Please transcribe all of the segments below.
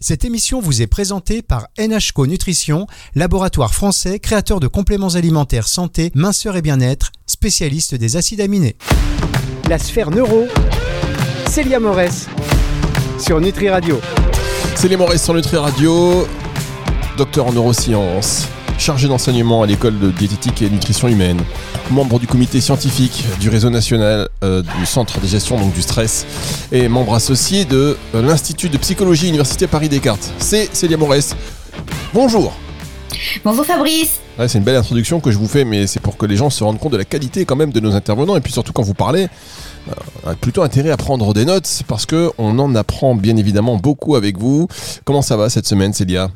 Cette émission vous est présentée par NHCO Nutrition, laboratoire français créateur de compléments alimentaires santé, minceur et bien-être, spécialiste des acides aminés. La sphère neuro, Célia Morès, sur Nutri Radio. Célia Morès sur Nutri Radio, docteur en neurosciences, chargé d'enseignement à l'école de diététique et nutrition humaine, membre du comité scientifique du réseau national euh, du centre de gestion donc du stress et membre associé de euh, l'institut de psychologie université Paris Descartes. C'est Célia Morès. Bonjour. Bonjour Fabrice. c'est une belle introduction que je vous fais, mais c'est pour que les gens se rendent compte de la qualité quand même de nos intervenants et puis surtout quand vous parlez, euh, plutôt intérêt à prendre des notes parce que on en apprend bien évidemment beaucoup avec vous. Comment ça va cette semaine, Célia?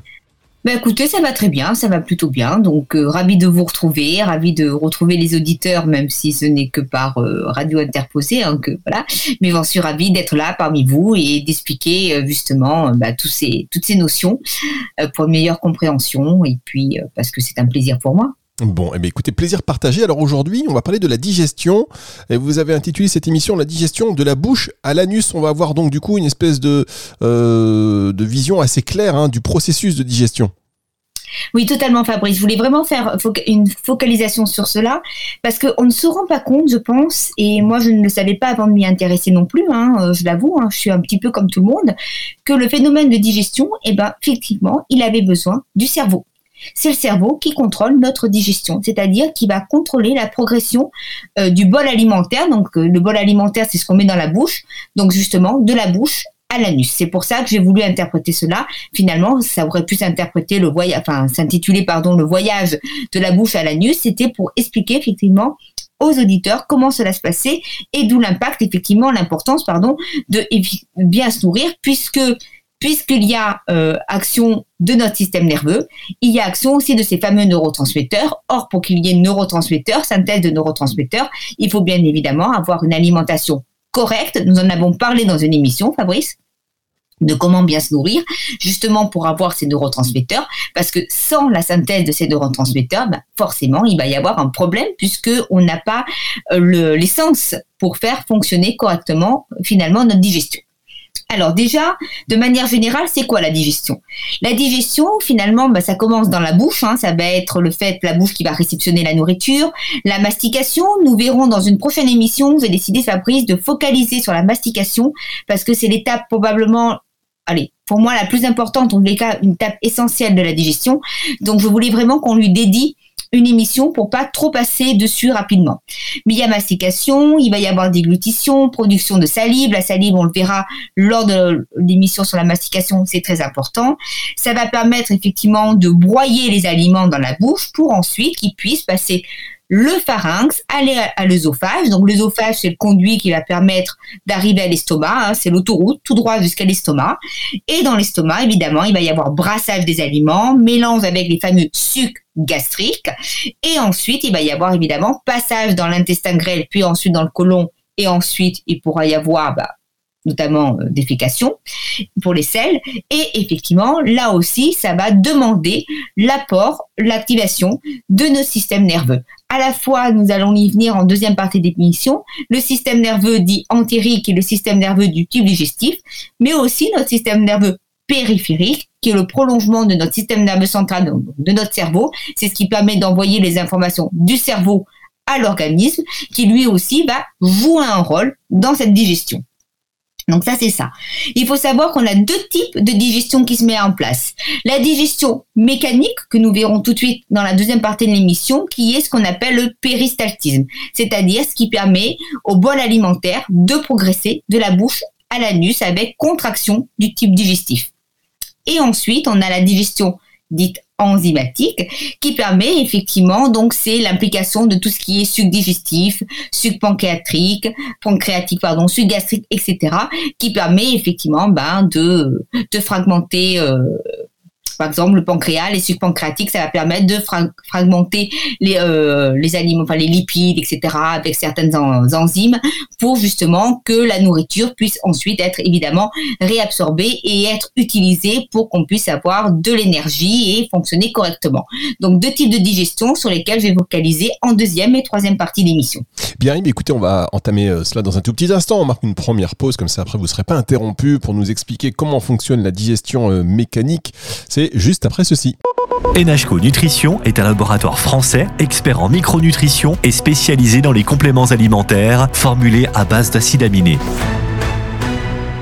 Ben écoutez, ça va très bien, ça va plutôt bien. Donc euh, ravi de vous retrouver, ravi de retrouver les auditeurs, même si ce n'est que par euh, radio interposée, hein, voilà. Mais j'en suis ravie d'être là parmi vous et d'expliquer euh, justement bah, toutes ces notions pour une meilleure compréhension et puis parce que c'est un plaisir pour moi. Bon, eh bien, écoutez, plaisir partagé. Alors aujourd'hui, on va parler de la digestion. Et vous avez intitulé cette émission La digestion de la bouche à l'anus. On va avoir donc du coup une espèce de, de vision assez claire hein, du processus de digestion. Oui, totalement, Fabrice. Je voulais vraiment faire une focalisation sur cela parce qu'on ne se rend pas compte, je pense, et moi je ne le savais pas avant de m'y intéresser non plus, hein, euh, je l'avoue, hein, je suis un petit peu comme tout le monde, que le phénomène de digestion, eh ben, effectivement, il avait besoin du cerveau c'est le cerveau qui contrôle notre digestion, c'est-à-dire qui va contrôler la progression euh, du bol alimentaire. Donc euh, le bol alimentaire, c'est ce qu'on met dans la bouche, donc justement de la bouche à l'anus. C'est pour ça que j'ai voulu interpréter cela. Finalement, ça aurait pu s'interpréter le voyage, enfin s'intituler pardon le voyage de la bouche à l'anus. C'était pour expliquer effectivement aux auditeurs comment cela se passait et d'où l'impact effectivement l'importance pardon de bien se nourrir puisque puisqu'il y a euh, action de notre système nerveux, il y a action aussi de ces fameux neurotransmetteurs. Or, pour qu'il y ait neurotransmetteurs, synthèse de neurotransmetteurs, il faut bien évidemment avoir une alimentation correcte. Nous en avons parlé dans une émission, Fabrice de comment bien se nourrir, justement pour avoir ces neurotransmetteurs, parce que sans la synthèse de ces neurotransmetteurs, ben, forcément, il va y avoir un problème puisque on n'a pas euh, l'essence pour faire fonctionner correctement finalement notre digestion. Alors déjà, de manière générale, c'est quoi la digestion? La digestion, finalement, bah, ça commence dans la bouche. Hein. ça va être le fait la bouche qui va réceptionner la nourriture. La mastication, nous verrons dans une prochaine émission. J'ai décidé, Fabrice, de focaliser sur la mastication parce que c'est l'étape probablement allez, pour moi la plus importante, en tous les cas, une étape essentielle de la digestion. Donc je voulais vraiment qu'on lui dédie une émission pour pas trop passer dessus rapidement. Mais il y a mastication, il va y avoir déglutition, production de salive. La salive, on le verra lors de l'émission sur la mastication, c'est très important. Ça va permettre effectivement de broyer les aliments dans la bouche pour ensuite qu'ils puissent passer le pharynx, aller à, l'œsophage. Donc l'œsophage, c'est le conduit qui va permettre d'arriver à l'estomac. Hein. c'est l'autoroute tout droit jusqu'à l'estomac. Et dans l'estomac, évidemment, il va y avoir brassage des aliments, mélange avec les fameux sucs gastriques. Et ensuite, il va y avoir évidemment passage dans l'intestin grêle, puis ensuite dans le côlon. Et ensuite, il pourra y avoir bah, notamment euh, défécation pour les selles. Et effectivement, là aussi, ça va demander l'apport, l'activation de nos systèmes nerveux. À la fois, nous allons y venir en deuxième partie d'émission, le système nerveux dit entérique et le système nerveux du tube digestif, mais aussi notre système nerveux périphérique, qui est le prolongement de notre système nerveux central, de notre cerveau. C'est ce qui permet d'envoyer les informations du cerveau à l'organisme, qui lui aussi va jouer un rôle dans cette digestion. Donc ça, c'est ça. Il faut savoir qu'on a deux types de digestion qui se mettent en place. La digestion mécanique, que nous verrons tout de suite dans la deuxième partie de l'émission, qui est ce qu'on appelle le péristaltisme, c'est-à-dire ce qui permet au bol alimentaire de progresser de la bouche à l'anus avec contraction du type digestif. Et ensuite, on a la digestion dite enzymatique qui permet effectivement, donc c'est l'implication de tout ce qui est suc digestif, suc pancréatique, pancréatique pardon, suc gastrique, etc., qui permet effectivement ben, de, de fragmenter euh, par exemple, le pancréas, les sucres pancréatiques, ça va permettre de fragmenter les, euh, les enfin les lipides, etc., avec certaines enzymes, pour justement que la nourriture puisse ensuite être évidemment réabsorbée et être utilisée pour qu'on puisse avoir de l'énergie et fonctionner correctement. Donc deux types de digestion sur lesquels je vais vocaliser en deuxième et troisième partie d'émission. Bien, écoutez, on va entamer euh, cela dans un tout petit instant. On marque une première pause, comme ça après vous ne serez pas interrompu pour nous expliquer comment fonctionne la digestion euh, mécanique. C'est juste après ceci. NHCO Nutrition est un laboratoire français expert en micronutrition et spécialisé dans les compléments alimentaires formulés à base d'acides aminés.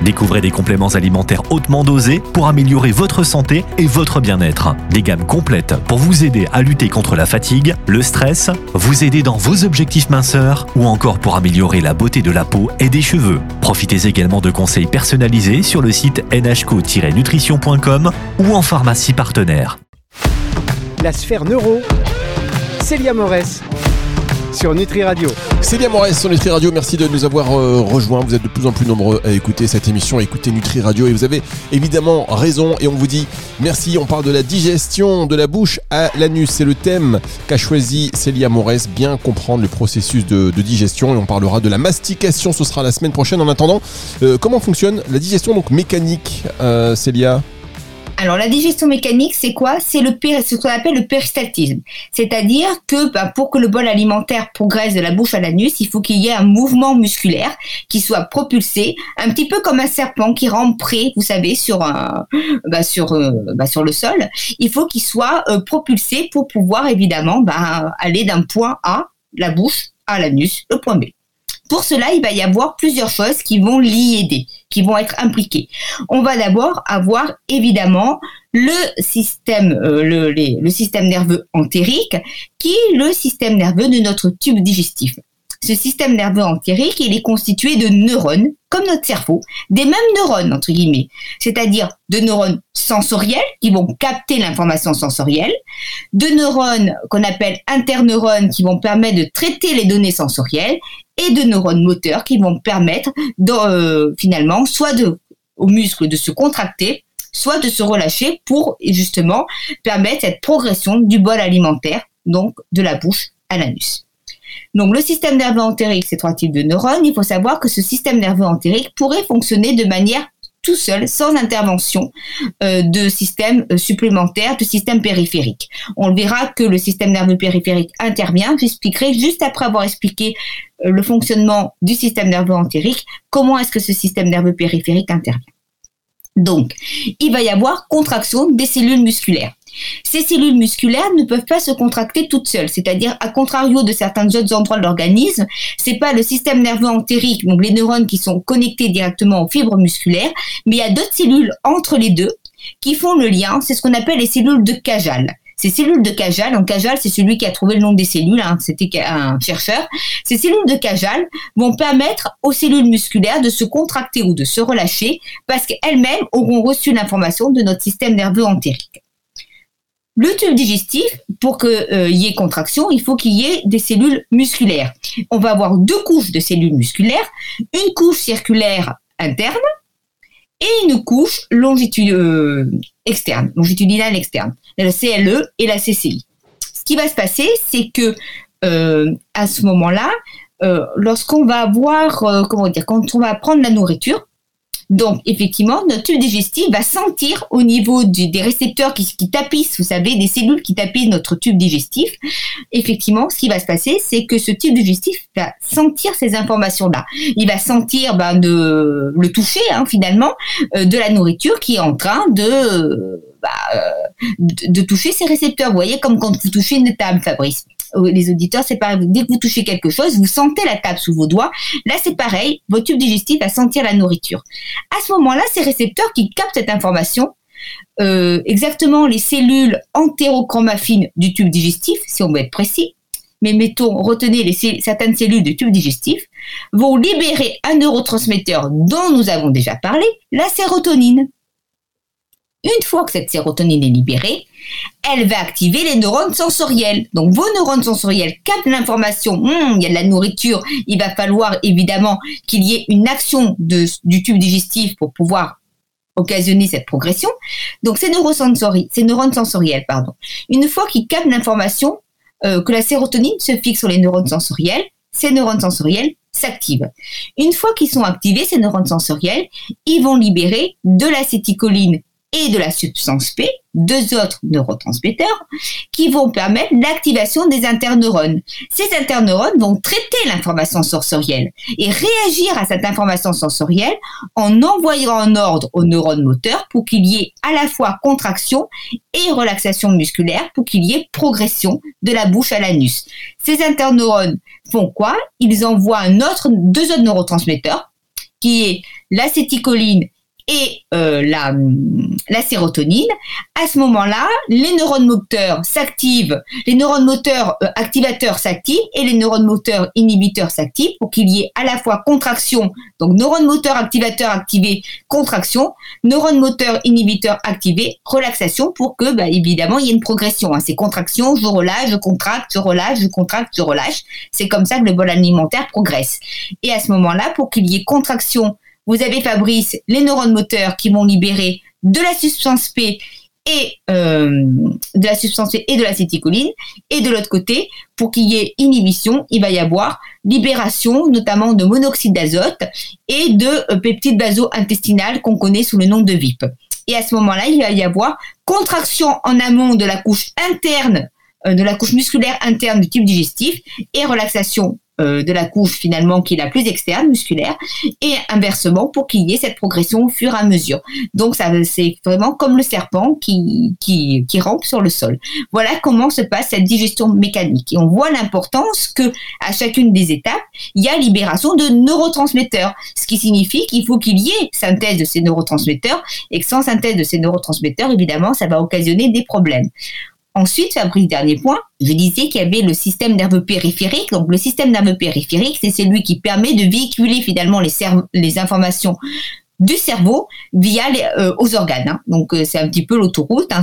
Découvrez des compléments alimentaires hautement dosés pour améliorer votre santé et votre bien-être. Des gammes complètes pour vous aider à lutter contre la fatigue, le stress, vous aider dans vos objectifs minceurs ou encore pour améliorer la beauté de la peau et des cheveux. Profitez également de conseils personnalisés sur le site nhco-nutrition.com ou en pharmacie partenaire. La sphère neuro, Célia Morès sur Nutri Radio. C'est bien sur Nutri Radio, merci de nous avoir euh, rejoints. Vous êtes de plus en plus nombreux à écouter cette émission, à écouter Nutri Radio et vous avez évidemment raison et on vous dit merci. On parle de la digestion de la bouche à l'anus. C'est le thème qu'a choisi Célia Morès, bien comprendre le processus de, digestion et on parlera de la mastication, ce sera la semaine prochaine. En attendant, euh, comment fonctionne la digestion donc mécanique, euh, Célia? Alors la digestion mécanique, c'est quoi? C'est ce qu'on appelle le péristaltisme. C'est-à-dire que ben, pour que le bol alimentaire progresse de la bouche à l'anus, il faut qu'il y ait un mouvement musculaire qui soit propulsé, un petit peu comme un serpent qui rampe près, vous savez, sur sur euh, ben, sur le sol. Il faut qu'il soit euh, propulsé pour pouvoir évidemment aller d'un point A, la bouche, à l'anus, le point B. Pour cela, il va y avoir plusieurs choses qui vont l'y aider, qui vont être impliquées. On va d'abord avoir évidemment le système, euh, système nerveux entérique, qui est le système nerveux de notre tube digestif. Ce système nerveux entérique, il est constitué de neurones, comme notre cerveau, des mêmes neurones, entre guillemets, c'est-à-dire de neurones sensoriels qui vont capter l'information sensorielle, de neurones qu'on appelle interneurones qui vont permettre de traiter les données sensorielles, et de neurones moteurs qui vont permettre euh, finalement soit aux muscles de se contracter, soit de se relâcher pour justement permettre cette progression du bol alimentaire, donc de la bouche à l'anus. Donc le système nerveux entérique, c'est trois types de neurones. Il faut savoir que ce système nerveux entérique pourrait fonctionner de manière tout seul, sans intervention euh, de système euh, supplémentaire, de système périphérique. On verra que le système nerveux périphérique intervient. J'expliquerai juste après avoir expliqué euh, le fonctionnement du système nerveux entérique, comment est-ce que ce système nerveux périphérique intervient. Donc, il va y avoir contraction des cellules musculaires. Ces cellules musculaires ne peuvent pas se contracter toutes seules, c'est-à-dire à contrario de certains autres endroits de l'organisme, c'est pas le système nerveux entérique, donc les neurones qui sont connectés directement aux fibres musculaires, mais il y a d'autres cellules entre les deux qui font le lien, c'est ce qu'on appelle les cellules de Cajal. Ces cellules de Cajal, donc Cajal, c'est celui qui a trouvé le nom des cellules, hein, c'était un chercheur. Ces cellules de Cajal vont permettre aux cellules musculaires de se contracter ou de se relâcher parce qu'elles-mêmes auront reçu l'information de notre système nerveux entérique. Le tube digestif, pour qu'il euh, y ait contraction, il faut qu'il y ait des cellules musculaires. On va avoir deux couches de cellules musculaires, une couche circulaire interne et une couche longitudinale euh, externe, longitudinale externe, la CLE et la CCI. Ce qui va se passer, c'est que euh, à ce moment-là, lorsqu'on va avoir, comment dire, quand on va prendre la nourriture, donc, effectivement, notre tube digestif va sentir au niveau des récepteurs qui, tapissent, vous savez, des cellules qui tapissent notre tube digestif. Effectivement, ce qui va se passer, c'est que ce tube digestif va sentir ces informations-là. Il va sentir ben, de, le toucher, hein, finalement, euh, de la nourriture qui est en train de, bah, euh, de, toucher ces récepteurs. Vous voyez, comme quand vous touchez une table, Fabrice les auditeurs, c'est pareil. Dès que vous touchez quelque chose, vous sentez la table sous vos doigts. Là, c'est pareil. Votre tube digestif va sentir la nourriture. À ce moment-là, ces récepteurs qui captent cette information, euh, exactement les cellules entérochromaffines du tube digestif, si on veut être précis, mais mettons, retenez certaines cellules du tube digestif, vont libérer un neurotransmetteur dont nous avons déjà parlé, la sérotonine. Une fois que cette sérotonine est libérée, elle va activer les neurones sensoriels. Donc vos neurones sensoriels captent l'information, hum, il y a de la nourriture, il va falloir évidemment qu'il y ait une action du tube digestif pour pouvoir occasionner cette progression. Donc ces, ces neurones sensoriels, pardon, une fois qu'ils captent l'information euh, que la sérotonine se fixe sur les neurones sensoriels, ces neurones sensoriels s'activent. Une fois qu'ils sont activés, ces neurones sensoriels, ils vont libérer de l'acétycholine et de la substance P, deux autres neurotransmetteurs, qui vont permettre l'activation des interneurones. Ces interneurones vont traiter l'information sensorielle et réagir à cette information sensorielle en envoyant un ordre aux neurones moteurs pour qu'il y ait à la fois contraction et relaxation musculaire pour qu'il y ait progression de la bouche à l'anus. Ces interneurones font quoi? Ils envoient un autre, deux autres neurotransmetteurs qui est l'acétycholine et euh, la, sérotonine, à ce moment-là, les neurones moteurs s'activent, les neurones moteurs euh, activateurs s'activent et les neurones moteurs inhibiteurs s'activent pour qu'il y ait à la fois contraction, donc neurones moteurs activateurs activés, contraction, neurones moteurs inhibiteurs activés, relaxation pour que, bah, évidemment, il y ait une progression. Hein. C'est contraction, je relâche, je contracte, je relâche, je contracte, je relâche. C'est comme ça que le bol alimentaire progresse. Et à ce moment-là, pour qu'il y ait contraction, vous avez Fabrice, les neurones moteurs qui vont libérer de la substance P et euh, de la substance P et de l'acétycholine. Et de l'autre côté, pour qu'il y ait inhibition, il va y avoir libération notamment de monoxyde d'azote et de euh, peptides baso-intestinales qu'on connaît sous le nom de VIP. Et à ce moment-là, il va y avoir contraction en amont de la couche interne, de la couche musculaire interne du tube digestif et relaxation euh, de la couche finalement qui est la plus externe, musculaire, et inversement pour qu'il y ait cette progression au fur et à mesure. Donc ça, c'est vraiment comme le serpent qui, qui, qui rampe sur le sol. Voilà comment se passe cette digestion mécanique. Et on voit l'importance que à chacune des étapes, il y a libération de neurotransmetteurs, ce qui signifie qu'il faut qu'il y ait synthèse de ces neurotransmetteurs et que sans synthèse de ces neurotransmetteurs, évidemment, ça va occasionner des problèmes. Ensuite, Fabrice, dernier point, je disais qu'il y avait le système nerveux périphérique. Donc, le système nerveux périphérique, c'est celui qui permet de véhiculer finalement les, informations du cerveau via les, euh, aux organes. Hein. Donc euh, c'est un petit peu l'autoroute. Hein,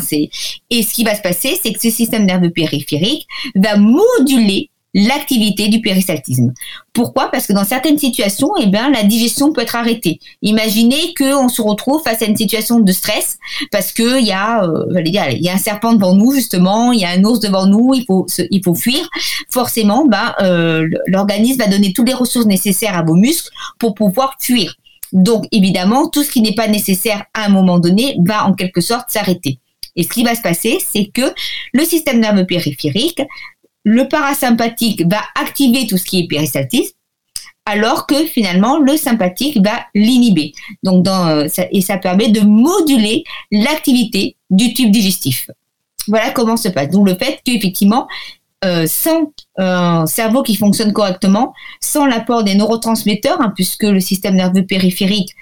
et ce qui va se passer, c'est que ce système nerveux périphérique va moduler l'activité du péristaltisme. Pourquoi? Parce que dans certaines situations, eh bien, la digestion peut être arrêtée. Imaginez qu'on se retrouve face à une situation de stress parce que il y a, euh, y a un serpent devant nous justement, il y a un ours devant nous, il faut, il faut fuir. Forcément, ben, euh, l'organisme va donner toutes les ressources nécessaires à vos muscles pour pouvoir fuir. Donc, évidemment, tout ce qui n'est pas nécessaire à un moment donné va en quelque sorte s'arrêter. Et ce qui va se passer, c'est que le système nerveux périphérique le parasympathique va activer tout ce qui est péristaltisme, alors que finalement le sympathique va l'inhiber. Euh, et ça permet de moduler l'activité du tube digestif. Voilà comment se passe. Donc le fait qu'effectivement, euh, sans un cerveau qui fonctionne correctement, sans l'apport des neurotransmetteurs, hein, puisque le système nerveux périphérique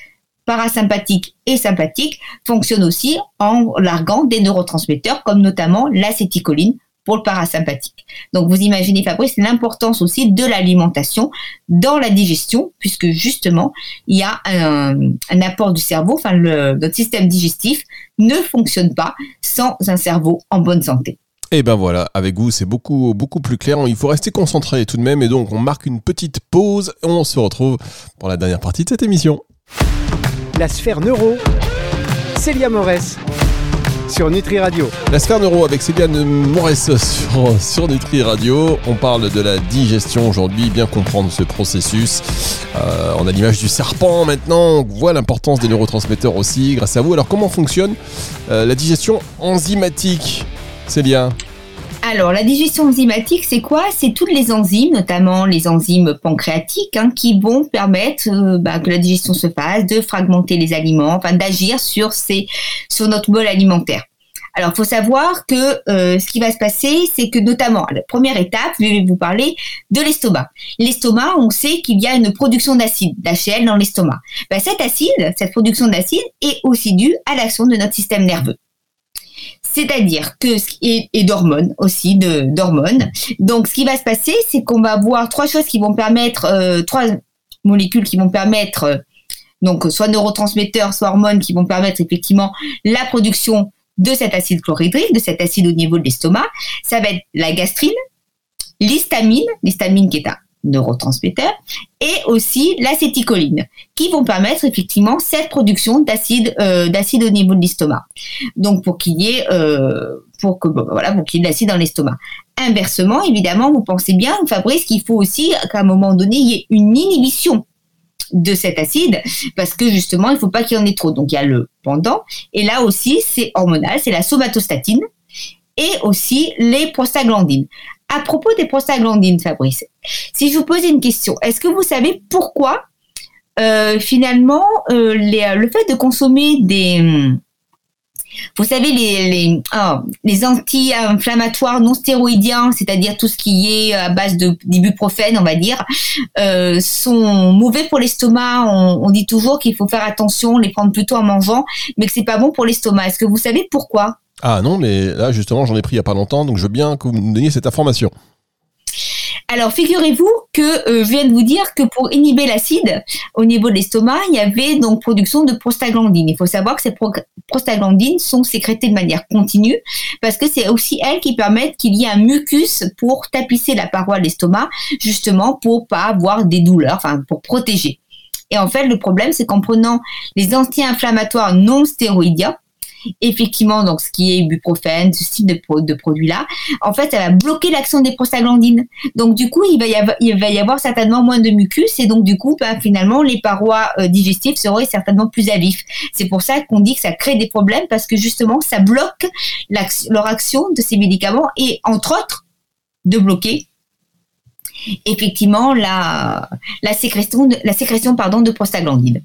parasympathique et sympathique fonctionne aussi en larguant des neurotransmetteurs comme notamment l'acétycholine pour le parasympathique. Donc vous imaginez Fabrice l'importance aussi de l'alimentation dans la digestion puisque justement il y a un, apport du cerveau, enfin le, notre système digestif ne fonctionne pas sans un cerveau en bonne santé. Et ben voilà, avec vous c'est beaucoup beaucoup plus clair. Il faut rester concentré tout de même et donc on marque une petite pause et on se retrouve pour la dernière partie de cette émission. La sphère neuro, Célia Morès sur Nutri Radio. La sphère neuro avec Céliane Morès sur, sur, Nutri Radio. On parle de la digestion aujourd'hui, bien comprendre ce processus. Euh, on a l'image du serpent maintenant, on voit l'importance des neurotransmetteurs aussi grâce à vous. Alors comment fonctionne euh, la digestion enzymatique Célia? Alors, la digestion enzymatique, c'est quoi? C'est toutes les enzymes, notamment les enzymes pancréatiques, hein, qui vont permettre euh, bah, que la digestion se fasse, de fragmenter les aliments, enfin d'agir sur, notre bol alimentaire. Alors, il faut savoir que euh, ce qui va se passer, c'est que notamment, la première étape, je vais vous parler de l'estomac. L'estomac, on sait qu'il y a une production d'acide, d'HL dans l'estomac. Bah, cet acide, cette production d'acide est aussi due à l'action de notre système nerveux. C'est-à-dire que et, d'hormones aussi, de d'hormones. Donc, ce qui va se passer, c'est qu'on va avoir trois choses qui vont permettre, euh, trois molécules qui vont permettre, euh, donc soit neurotransmetteurs, soit hormones qui vont permettre effectivement la production de cet acide chlorhydrique, de cet acide au niveau de l'estomac. Ça va être la gastrine, l'histamine, l'histamine qui est un neurotransmetteurs, et aussi l'acétycholine, qui vont permettre effectivement cette production d'acide euh, d'acide au niveau de l'estomac. Donc pour qu'il y ait euh, pour pour qu'il y ait de l'acide dans l'estomac. Inversement, évidemment, vous pensez bien, Fabrice, qu'il faut aussi qu'à un moment donné il y ait une inhibition de cet acide parce que justement il faut pas qu'il y en ait trop. Donc il y a le pendant et là aussi c'est hormonal, c'est la somatostatine et aussi les prostaglandines. À propos des prostaglandines, Fabrice, si je vous pose une question, est-ce que vous savez pourquoi euh, finalement euh, le fait de consommer des vous savez, les, les, oh, anti-inflammatoires non stéroïdiens, c'est-à-dire tout ce qui est à base de d'ibuprofène, on va dire, euh, sont mauvais pour l'estomac. On, on, dit toujours qu'il faut faire attention, les prendre plutôt en mangeant, mais que c'est pas bon pour l'estomac. Est-ce que vous savez pourquoi? Ah non, mais là justement, j'en ai pris il y a pas longtemps, donc je veux bien que vous me donniez cette information. Alors, figurez-vous que euh, je viens de vous dire que pour inhiber l'acide au niveau de l'estomac, il y avait donc production de prostaglandines. Il faut savoir que ces prostaglandines sont sécrétées de manière continue parce que c'est aussi elles qui permettent qu'il y ait un mucus pour tapisser la paroi de l'estomac, justement pour pas avoir des douleurs, enfin pour protéger. Et en fait, le problème, c'est qu'en prenant les anti-inflammatoires non stéroïdiens, effectivement, donc ce qui est ibuprofène, ce type de, produit-là, en fait, ça va bloquer l'action des prostaglandines. Donc du coup, il va, y avoir, certainement moins de mucus et donc du coup, bah, finalement, les parois euh, digestives seraient certainement plus à vif. C'est pour ça qu'on dit que ça crée des problèmes parce que justement, ça bloque leur action de ces médicaments et entre autres, de bloquer effectivement la, la sécrétion, la sécrétion de prostaglandines.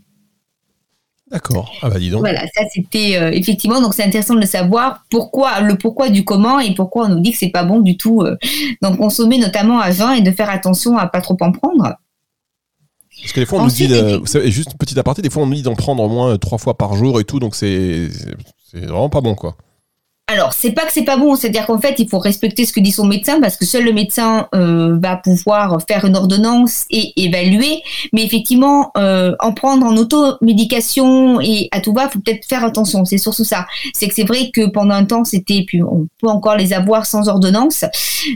D'accord. Ah bah dis donc. Voilà, ça c'était euh, effectivement donc c'est intéressant de le savoir pourquoi le pourquoi du comment et pourquoi on nous dit que c'est pas bon du tout euh, d'en consommer notamment à jeun et de faire attention à pas trop en prendre. Parce que des fois on nous dit, vous savez, juste petit aparté, des fois on nous dit d'en prendre au moins trois fois par jour et tout, donc c'est vraiment pas bon quoi. Alors, c'est pas que c'est pas bon, c'est-à-dire qu'en fait, il faut respecter ce que dit son médecin parce que seul le médecin euh, va pouvoir faire une ordonnance et évaluer. Mais effectivement, euh, en prendre en automédication et à tout va, faut peut-être faire attention. C'est surtout ça. C'est que c'est vrai que pendant un temps, c'était, puis on peut encore les avoir sans ordonnance,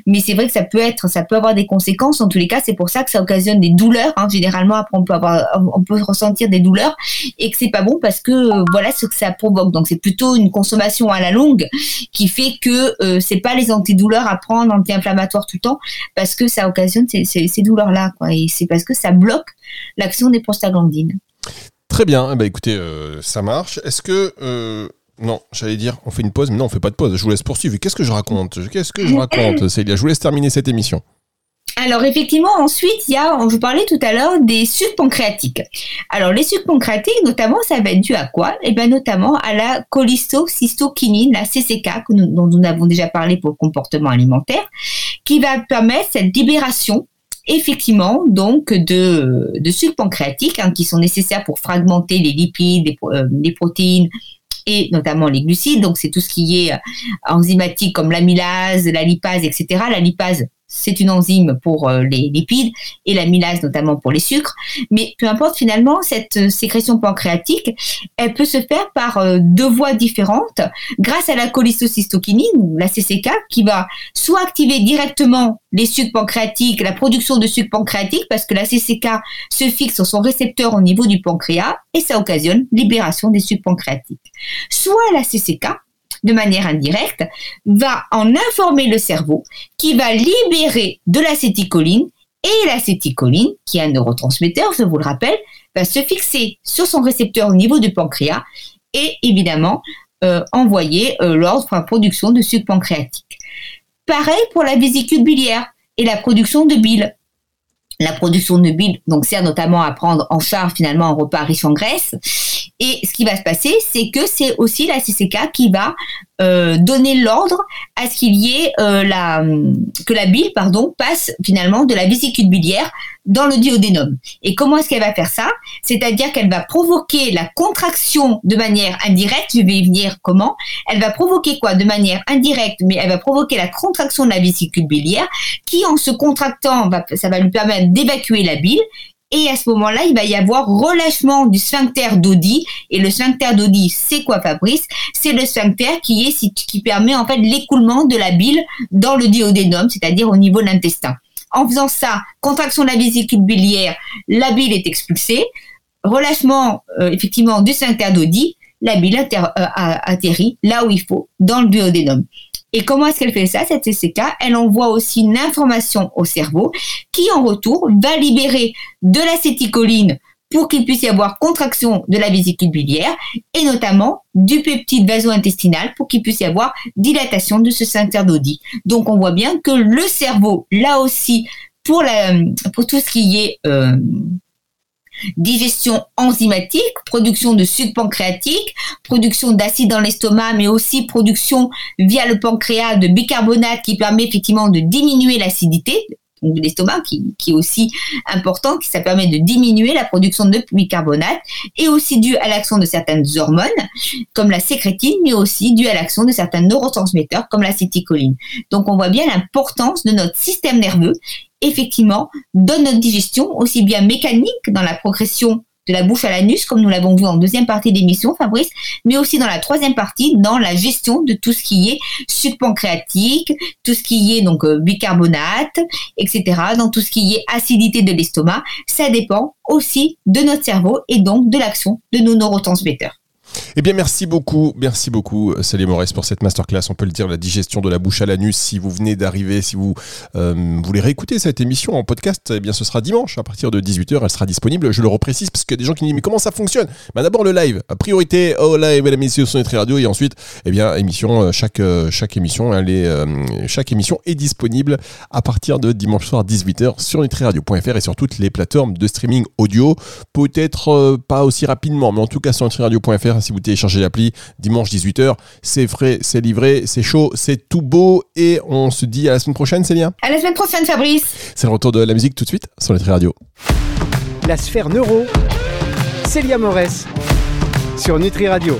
mais c'est vrai que ça peut être, ça peut avoir des conséquences. En tous les cas, c'est pour ça que ça occasionne des douleurs. Hein. Généralement, après, on peut avoir, on peut ressentir des douleurs et que c'est pas bon parce que voilà ce que ça provoque. Donc, c'est plutôt une consommation à la longue qui fait que euh, c'est pas les antidouleurs à prendre, anti-inflammatoires tout le temps, parce que ça occasionne ces, ces, douleurs-là, quoi. Et c'est parce que ça bloque l'action des prostaglandines. Très bien. Bah écoutez, euh, ça marche. Est-ce que euh, non, j'allais dire, on fait une pause, mais non, on fait pas de pause. Je vous laisse poursuivre. Qu'est-ce que je raconte? Qu'est-ce que je raconte, Célia? Je vous laisse terminer cette émission. Alors effectivement, ensuite, il y a, je vous parlais tout à l'heure des sucs pancréatiques. Alors les sucs pancréatiques, notamment, ça va être dû à quoi? Eh bien notamment à la cholecystokinin, la CCK, dont nous avons déjà parlé pour le comportement alimentaire, qui va permettre cette libération effectivement donc de, de pancréatiques hein, qui sont nécessaires pour fragmenter les lipides, les, euh, les protéines et notamment les glucides. Donc c'est tout ce qui est euh, enzymatique comme l'amylase, la lipase, etc. La lipase c'est une enzyme pour euh, les lipides et l'amylase notamment pour les sucres. Mais peu importe finalement, cette euh, sécrétion pancréatique, elle peut se faire par euh, deux voies différentes grâce à la cholecystokinin ou la CCK qui va soit activer directement les sucres pancréatiques, la production de sucres pancréatiques parce que la CCK se fixe sur son récepteur au niveau du pancréas et ça occasionne libération des sucres pancréatiques. Soit la CCK de manière indirecte, va en informer le cerveau qui va libérer de l'acétycholine et l'acétycholine, qui est un neurotransmetteur, je vous le rappelle, va se fixer sur son récepteur au niveau du pancréas et évidemment euh, envoyer euh, l'ordre pour la production de sucre pancréatique. Pareil pour la vésicule biliaire et la production de bile. La production de bile donc sert notamment à prendre en charge finalement un repas riche en graisse et ce qui va se passer, c'est que c'est aussi la CCK qui va euh, donner l'ordre à ce qu'il y ait euh, la que la bile pardon passe finalement de la vésicule biliaire dans le duodénum. Et comment est-ce qu'elle va faire ça? C'est-à-dire qu'elle va provoquer la contraction de manière indirecte. Je vais y venir comment? Elle va provoquer quoi? De manière indirecte, mais elle va provoquer la contraction de la vésicule biliaire, qui en se contractant, ça va lui permettre d'évacuer la bile et à ce moment-là, il va y avoir relâchement du sphincter d'Odi. Et le sphincter d'Odi, c'est quoi, Fabrice? C'est le sphincter qui est qui permet en fait l'écoulement de la bile dans le duodénum, c'est-à-dire au niveau de l'intestin. En faisant ça, contraction de la vésicule biliaire, la bile est expulsée. Relâchement, euh, effectivement, du sphincter d'Odi, la bile euh, atterrit là où il faut, dans le duodénum. Et comment est-ce qu'elle fait ça, cette CCK Elle envoie aussi une information au cerveau qui, en retour, va libérer de l'acétycholine pour qu'il puisse y avoir contraction de la vésicule biliaire et notamment du peptide vaso-intestinal pour qu'il puisse y avoir dilatation de ce sphincter d'Odi. Donc on voit bien que le cerveau, là aussi, pour, la, pour tout ce qui est euh, digestion enzymatique, production de sucre pancréatique, production d'acide dans l'estomac, mais aussi production via le pancréas de bicarbonate qui permet effectivement de diminuer l'acidité de l'estomac, qui, est aussi important, qui ça permet de diminuer la production de bicarbonate, et aussi dû à l'action de certaines hormones, comme la sécrétine, mais aussi dû à l'action de certains neurotransmetteurs, comme l'acétycholine. Donc on voit bien l'importance de notre système nerveux effectivement, dans notre digestion, aussi bien mécanique dans la progression de la bouche à l'anus, comme nous l'avons vu en deuxième partie d'émission, Fabrice, mais aussi dans la troisième partie, dans la gestion de tout ce qui est sucre pancréatique, tout ce qui est donc euh, bicarbonate, etc., dans tout ce qui est acidité de l'estomac. Ça dépend aussi de notre cerveau et donc de l'action de nos neurotransmetteurs. Eh bien, merci beaucoup, merci beaucoup, Salim Morès, pour cette masterclass. On peut le dire, la digestion de la bouche à l'anus. Si vous venez d'arriver, si vous euh, voulez réécouter cette émission en podcast, eh bien, ce sera dimanche à partir de 18h. Elle sera disponible. Je le reprécise parce qu'il y a des gens qui me disent, mais comment ça fonctionne? Bah, D'abord, le live. Priorité au live, et messieurs, sur Nutri Radio. Et ensuite, eh bien, émission, euh, chaque, euh, chaque émission, elle est, chaque émission est disponible à partir de dimanche soir 18h sur nutriradio.fr et sur toutes les plateformes de streaming audio. Peut-être pas aussi rapidement, mais en tout cas sur nutriradio.fr si vous téléchargez l'appli dimanche 18h. C'est frais, c'est livré, c'est chaud, c'est tout beau. Et on se dit à la semaine prochaine, Célia. À la semaine prochaine, Fabrice. C'est le retour de la musique tout de suite sur Nutri Radio. La sphère neuro, Célia Morès sur Nutri Radio.